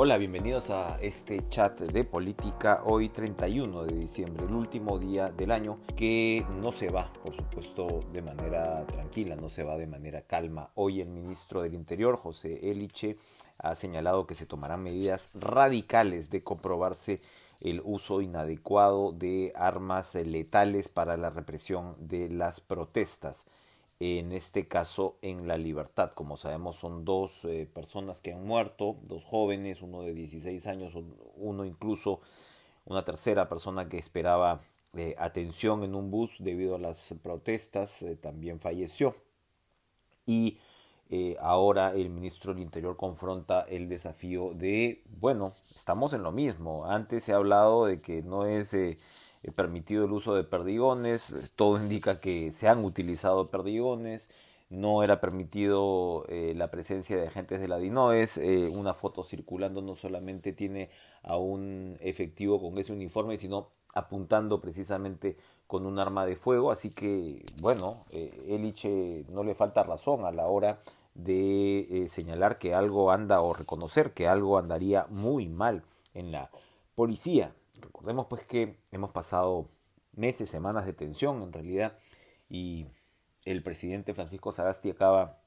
Hola, bienvenidos a este chat de política hoy 31 de diciembre, el último día del año que no se va, por supuesto, de manera tranquila, no se va de manera calma. Hoy el ministro del Interior, José Eliche, ha señalado que se tomarán medidas radicales de comprobarse el uso inadecuado de armas letales para la represión de las protestas en este caso en La Libertad. Como sabemos son dos eh, personas que han muerto, dos jóvenes, uno de 16 años, uno incluso una tercera persona que esperaba eh, atención en un bus debido a las protestas, eh, también falleció. Y ahora el ministro del Interior confronta el desafío de, bueno, estamos en lo mismo. Antes se ha hablado de que no es permitido el uso de perdigones, todo indica que se han utilizado perdigones, no era permitido eh, la presencia de agentes de la DINOES, eh, una foto circulando no solamente tiene a un efectivo con ese uniforme, sino apuntando precisamente con un arma de fuego, así que bueno, eh, Eliche no le falta razón a la hora de señalar que algo anda o reconocer que algo andaría muy mal en la policía. Recordemos pues que hemos pasado meses, semanas de tensión en realidad y el presidente Francisco Sagasti acaba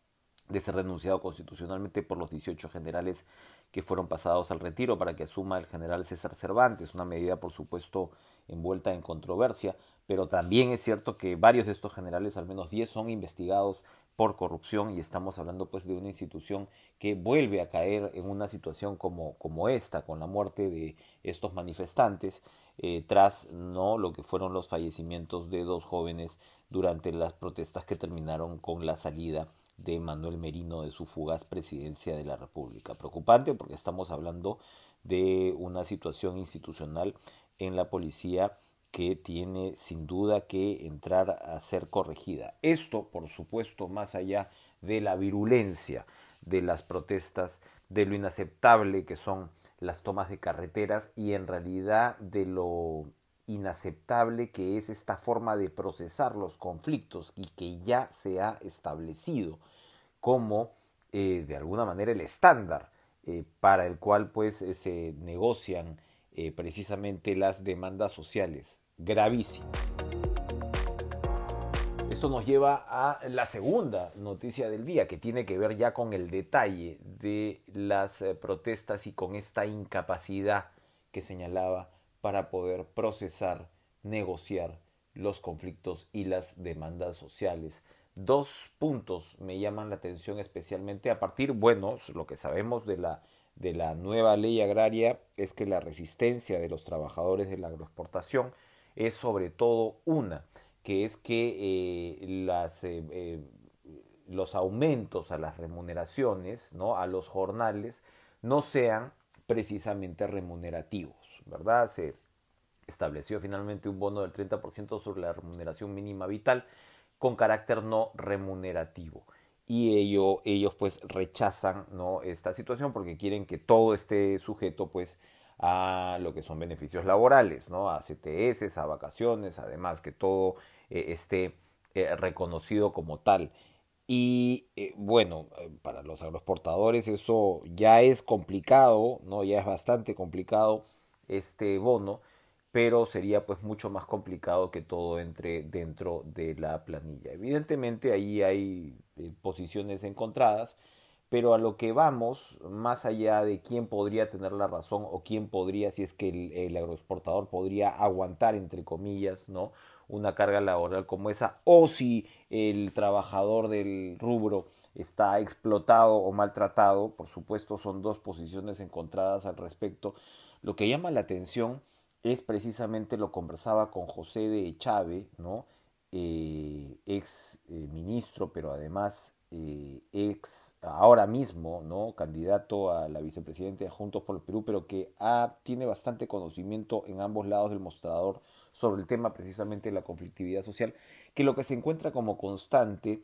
de ser renunciado constitucionalmente por los 18 generales que fueron pasados al retiro para que asuma el general César Cervantes, una medida por supuesto envuelta en controversia, pero también es cierto que varios de estos generales, al menos 10, son investigados por corrupción y estamos hablando pues de una institución que vuelve a caer en una situación como, como esta, con la muerte de estos manifestantes, eh, tras no lo que fueron los fallecimientos de dos jóvenes durante las protestas que terminaron con la salida de Manuel Merino de su fugaz presidencia de la República. Preocupante porque estamos hablando de una situación institucional en la policía que tiene sin duda que entrar a ser corregida. Esto, por supuesto, más allá de la virulencia de las protestas, de lo inaceptable que son las tomas de carreteras y en realidad de lo inaceptable que es esta forma de procesar los conflictos y que ya se ha establecido como eh, de alguna manera el estándar eh, para el cual pues eh, se negocian precisamente las demandas sociales. Gravísimo. Esto nos lleva a la segunda noticia del día, que tiene que ver ya con el detalle de las protestas y con esta incapacidad que señalaba para poder procesar, negociar los conflictos y las demandas sociales Dos puntos me llaman la atención especialmente a partir, bueno, lo que sabemos de la, de la nueva ley agraria es que la resistencia de los trabajadores de la agroexportación es sobre todo una, que es que eh, las, eh, eh, los aumentos a las remuneraciones, ¿no? a los jornales, no sean precisamente remunerativos, ¿verdad? Se estableció finalmente un bono del 30% sobre la remuneración mínima vital, con carácter no remunerativo. Y ello, ellos pues rechazan ¿no? esta situación porque quieren que todo esté sujeto pues a lo que son beneficios laborales, ¿no? a CTS, a vacaciones, además que todo eh, esté eh, reconocido como tal. Y eh, bueno, para los agroexportadores eso ya es complicado, ¿no? Ya es bastante complicado este bono, pero sería pues mucho más complicado que todo entre dentro de la planilla. Evidentemente ahí hay eh, posiciones encontradas, pero a lo que vamos, más allá de quién podría tener la razón o quién podría, si es que el, agroexportador podría aguantar, entre comillas, ¿no? una carga laboral como esa, o si el trabajador del rubro está explotado o maltratado, por supuesto son dos posiciones encontradas al respecto. Lo que llama la atención precisamente lo conversaba con José de Chávez, ¿no? Eh, ex eh, ministro, pero además eh, ex ahora mismo, ¿no? candidato a la vicepresidenta de Juntos por el Perú, pero que tiene bastante conocimiento en ambos lados del mostrador sobre el tema precisamente de la conflictividad social, que lo que se encuentra como constante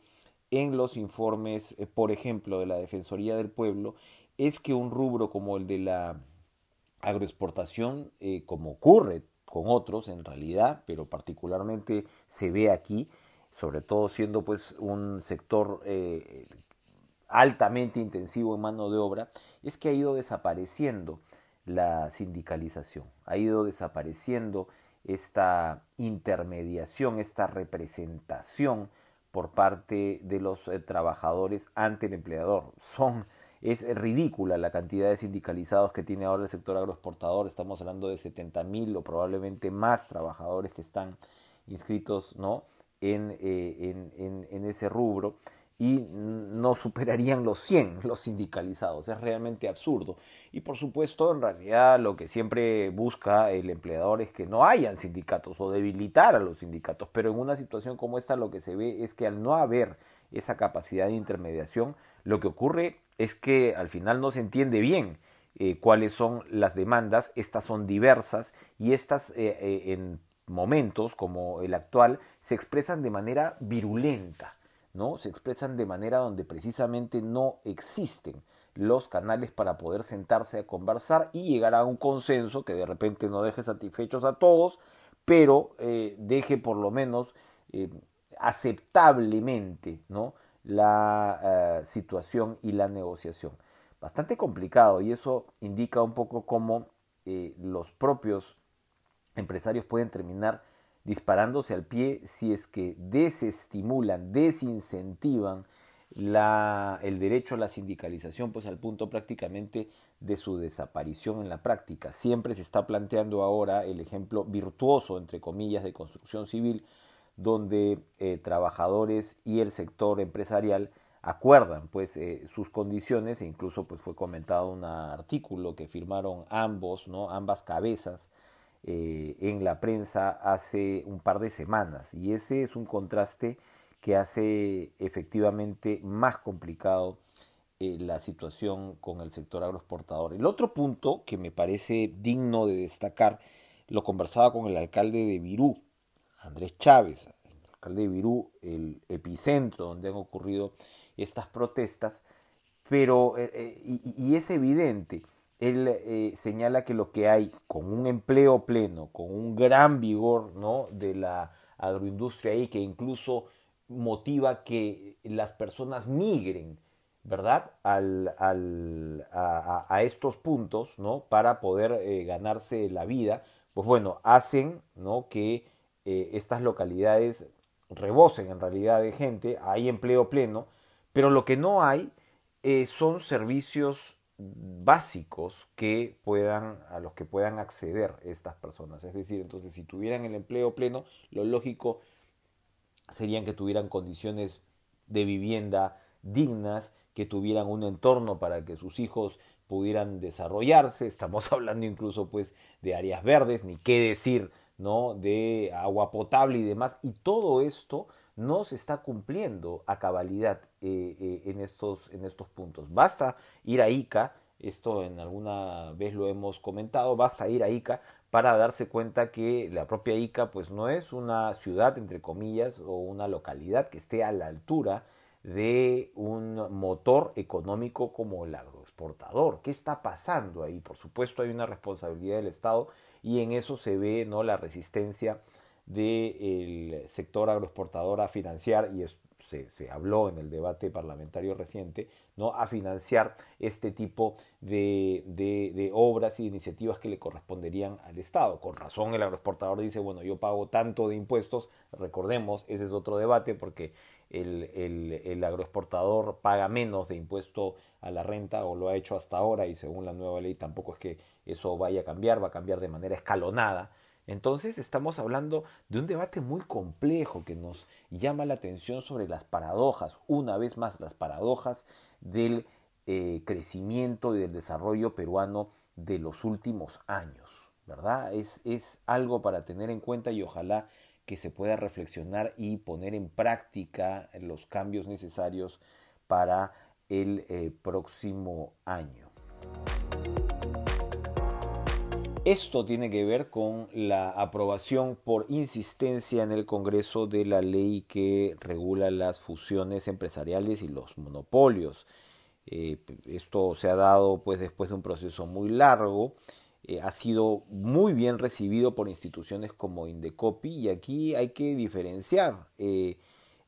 en los informes, por ejemplo, de la Defensoría del Pueblo, es que un rubro como el de la agroexportación, eh, como ocurre con otros en realidad, pero particularmente se ve aquí, sobre todo siendo pues un sector eh, altamente intensivo en mano de obra, es que ha ido desapareciendo la sindicalización, ha ido desapareciendo esta intermediación, esta representación por parte de los eh, trabajadores ante el empleador. Son, es ridícula la cantidad de sindicalizados que tiene ahora el sector agroexportador. Estamos hablando de 70 mil o probablemente más trabajadores que están inscritos ¿no? en, eh, en, en ese rubro y no superarían los 100 los sindicalizados. Es realmente absurdo. Y por supuesto, en realidad lo que siempre busca el empleador es que no hayan sindicatos o debilitar a los sindicatos. Pero en una situación como esta lo que se ve es que al no haber esa capacidad de intermediación, lo que ocurre es que al final no se entiende bien eh, cuáles son las demandas. Estas son diversas y estas eh, eh, en momentos como el actual se expresan de manera virulenta ¿no? Se expresan de manera donde precisamente no existen los canales para poder sentarse a conversar y llegar a un consenso que de repente no deje satisfechos a todos, pero deje por lo menos aceptablemente ¿no? La eh, situación y la negociación. Bastante complicado y eso indica un poco cómo los propios empresarios pueden terminar disparándose al pie si es que desestimulan, desincentivan la, el derecho a la sindicalización, pues al punto prácticamente de su desaparición en la práctica. Siempre se está planteando ahora el ejemplo virtuoso, entre comillas, de construcción civil, donde eh, trabajadores y el sector empresarial acuerdan pues eh, sus condiciones e incluso pues fue comentado un artículo que firmaron ambos, ¿no? ambas cabezas eh, en la prensa hace un par de semanas y ese es un contraste que hace efectivamente más complicado la situación con el sector agroexportador. El otro punto que me parece digno de destacar, lo conversaba con el alcalde de Virú, Andrés Chávez, el alcalde de Virú, el epicentro donde han ocurrido estas protestas, pero eh, y es evidente, él eh, señala que lo que hay con un empleo pleno, con un gran vigor ¿no? de la agroindustria ahí, que incluso motiva que las personas migren, ¿verdad? Al, a, estos puntos, ¿no? Para poder eh, ganarse la vida, pues bueno, hacen, ¿no? Que eh, estas localidades rebosen en realidad de gente, hay empleo pleno, pero lo que no hay son servicios básicos que puedan, a los que puedan acceder estas personas. Es decir, entonces si tuvieran el empleo pleno, lo lógico serían que tuvieran condiciones de vivienda dignas, que tuvieran un entorno para que sus hijos pudieran desarrollarse. Estamos hablando incluso pues de áreas verdes, ni qué decir, ¿no? de agua potable y demás. Y todo esto no se está cumpliendo a cabalidad eh, eh, en, estos, en estos puntos. Basta ir a Ica, esto en alguna vez lo hemos comentado, basta ir a Ica para darse cuenta que la propia Ica pues no es una ciudad entre comillas o una localidad que esté a la altura de un motor económico como el ¿Qué está pasando ahí? Por supuesto hay una responsabilidad del Estado y en eso se ve no la resistencia del sector agroexportador a financiar, y se, se, habló en el debate parlamentario reciente, ¿no? a financiar este tipo de, de, obras y iniciativas que le corresponderían al Estado. Con razón el agroexportador dice, bueno, yo pago tanto de impuestos, recordemos, ese es otro debate porque el, el agroexportador paga menos de impuesto a la renta o lo ha hecho hasta ahora y según la nueva ley tampoco es que eso vaya a cambiar, va a cambiar de manera escalonada entonces estamos hablando de un debate muy complejo que nos llama la atención sobre las paradojas, una vez más las paradojas del eh, crecimiento y del desarrollo peruano de los últimos años, ¿verdad? Es, es algo para tener en cuenta y ojalá que se pueda reflexionar y poner en práctica los cambios necesarios para el eh, próximo año. Esto tiene que ver con la aprobación por insistencia en el Congreso de la ley que regula las fusiones empresariales y los monopolios. Eh, esto se ha dado pues después de un proceso muy largo. Eh, ha sido muy bien recibido por instituciones como Indecopi y aquí hay que diferenciar. Eh,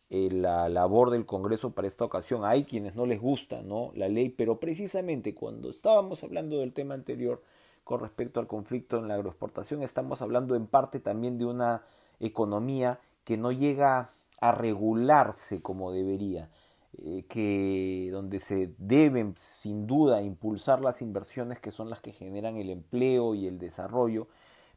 la labor del Congreso para esta ocasión. Hay quienes no les gusta ¿no? la ley, pero precisamente cuando estábamos hablando del tema anterior con respecto al conflicto en la agroexportación, estamos hablando en parte también de una economía que no llega a regularse como debería, eh, que donde se deben sin duda impulsar las inversiones que son las que generan el empleo y el desarrollo,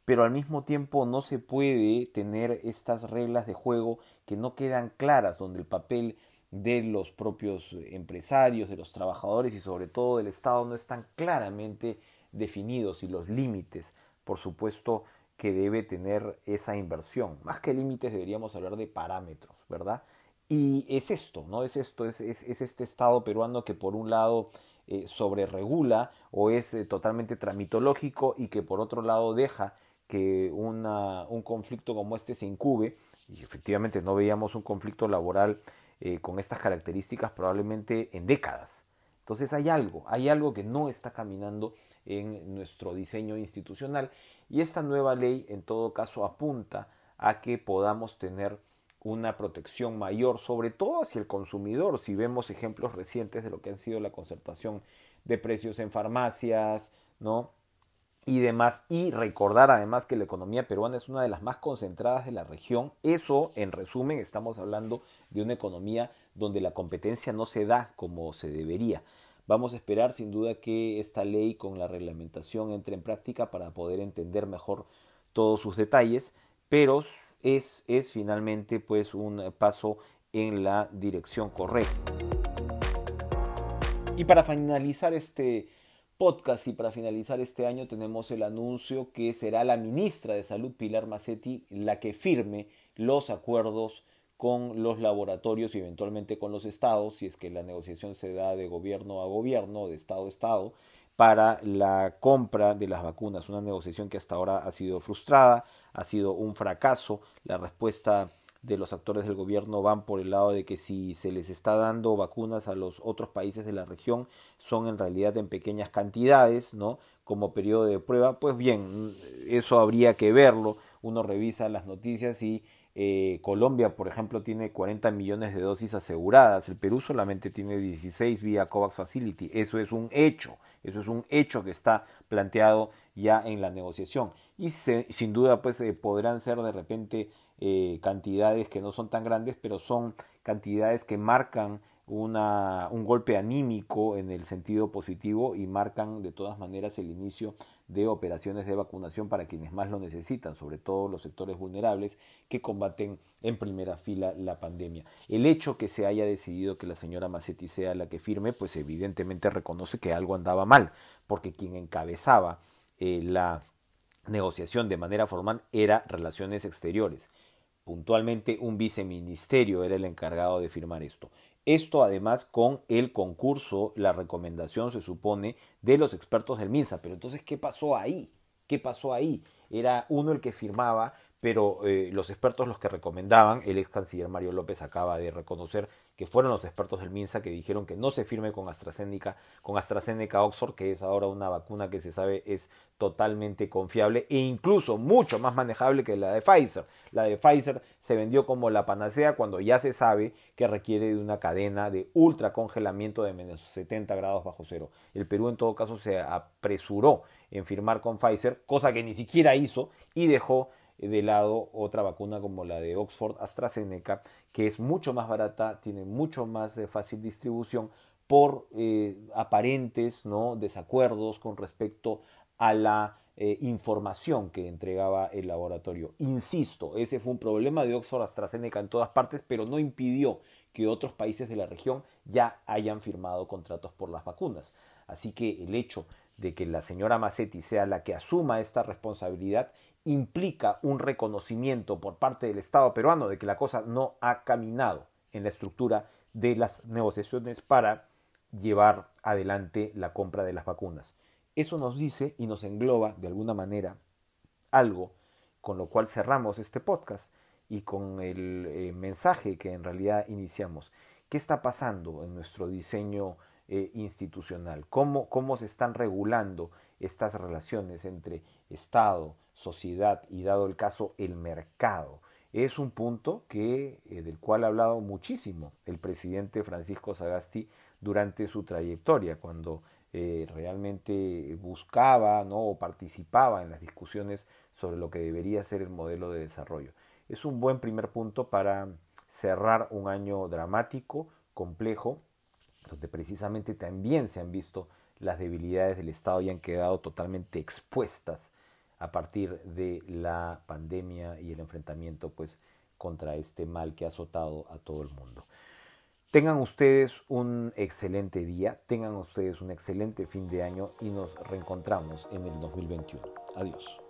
pero al mismo tiempo no se puede tener estas reglas de juego que no quedan claras, donde el papel de los propios empresarios, de los trabajadores y sobre todo del Estado no están claramente definidos y los límites, por supuesto, que debe tener esa inversión. Más que límites deberíamos hablar de parámetros, ¿verdad? Y es esto, ¿no? Es esto, es, este Estado peruano que por un lado eh, sobreregula o es eh, totalmente tramitológico y que por otro lado deja que un conflicto como este se incube, y efectivamente no veíamos un conflicto laboral eh, con estas características probablemente en décadas. Entonces hay algo, hay algo que no está caminando en nuestro diseño institucional y esta nueva ley en todo caso apunta a que podamos tener una protección mayor, sobre todo hacia el consumidor, si vemos ejemplos recientes de lo que han sido la concertación de precios en farmacias, ¿no? y demás. Y recordar además que la economía peruana es una de las más concentradas de la región. Eso, en resumen, estamos hablando de una economía donde la competencia no se da como se debería. Vamos a esperar sin duda que esta ley con la reglamentación entre en práctica para poder entender mejor todos sus detalles, pero es, es finalmente pues un paso en la dirección correcta. Y para finalizar este podcast y para finalizar este año tenemos el anuncio que será la ministra de Salud Pilar Macetti la que firme los acuerdos con los laboratorios y eventualmente con los estados, si es que la negociación se da de gobierno a gobierno, de estado a estado, para la compra de las vacunas. Una negociación que hasta ahora ha sido frustrada, ha sido un fracaso. La respuesta de los actores del gobierno van por el lado de que si se les está dando vacunas a los otros países de la región son en realidad en pequeñas cantidades, ¿no? Como periodo de prueba, pues bien, eso habría que verlo. Uno revisa las noticias y eh, Colombia, por ejemplo, tiene 40 millones de dosis aseguradas. El Perú solamente tiene 16 vía COVAX Facility. Eso es un hecho. Eso es un hecho que está planteado ya en la negociación. Y sin duda, pues eh, podrán ser de repente eh, cantidades que no son tan grandes, pero son cantidades que marcan una, un golpe anímico en el sentido positivo y marcan de todas maneras el inicio de operaciones de vacunación para quienes más lo necesitan, sobre todo los sectores vulnerables que combaten en primera fila la pandemia. El hecho que se haya decidido que la señora Macetti sea la que firme, pues evidentemente reconoce que algo andaba mal, porque quien encabezaba eh, la negociación de manera formal era Relaciones Exteriores. Puntualmente un viceministerio era el encargado de firmar esto. Esto además con el concurso, la recomendación se supone de los expertos del MINSA. Pero entonces, ¿qué pasó ahí? ¿Qué pasó ahí? Era uno el que firmaba, pero eh, los expertos los que recomendaban, el ex canciller Mario López acaba de reconocer que fueron los expertos del MINSA que dijeron que no se firme con AstraZeneca, con AstraZeneca Oxford, que es ahora una vacuna que se sabe es totalmente confiable e incluso mucho más manejable que la de Pfizer. La de Pfizer se vendió como la panacea cuando ya se sabe que requiere de una cadena de ultra congelamiento de menos 70 grados bajo cero. El Perú en todo caso se apresuró en firmar con Pfizer, cosa que ni siquiera hizo y dejó de lado otra vacuna como la de Oxford AstraZeneca, que es mucho más barata, tiene mucho más eh, fácil distribución por eh, aparentes ¿no? desacuerdos con respecto a la eh, información que entregaba el laboratorio. Insisto, ese fue un problema de Oxford AstraZeneca en todas partes, pero no impidió que otros países de la región ya hayan firmado contratos por las vacunas. Así que el hecho de que la señora Massetti sea la que asuma esta responsabilidad implica un reconocimiento por parte del Estado peruano de que la cosa no ha caminado en la estructura de las negociaciones para llevar adelante la compra de las vacunas. Eso nos dice y nos engloba de alguna manera algo con lo cual cerramos este podcast y con el eh, mensaje que en realidad iniciamos. ¿Qué está pasando en nuestro diseño eh, institucional? ¿Cómo, ¿Cómo se están regulando estas relaciones entre Estado, sociedad y dado el caso el mercado. es un punto que, eh, del cual ha hablado muchísimo el presidente Francisco Sagasti durante su trayectoria, cuando eh, realmente buscaba ¿no? o participaba en las discusiones sobre lo que debería ser el modelo de desarrollo. Es un buen primer punto para cerrar un año dramático, complejo, donde precisamente también se han visto las debilidades del Estado y han quedado totalmente expuestas a partir de la pandemia y el enfrentamiento pues contra este mal que ha azotado a todo el mundo. Tengan ustedes un excelente día, tengan ustedes un excelente fin de año y nos reencontramos en el 2021. Adiós.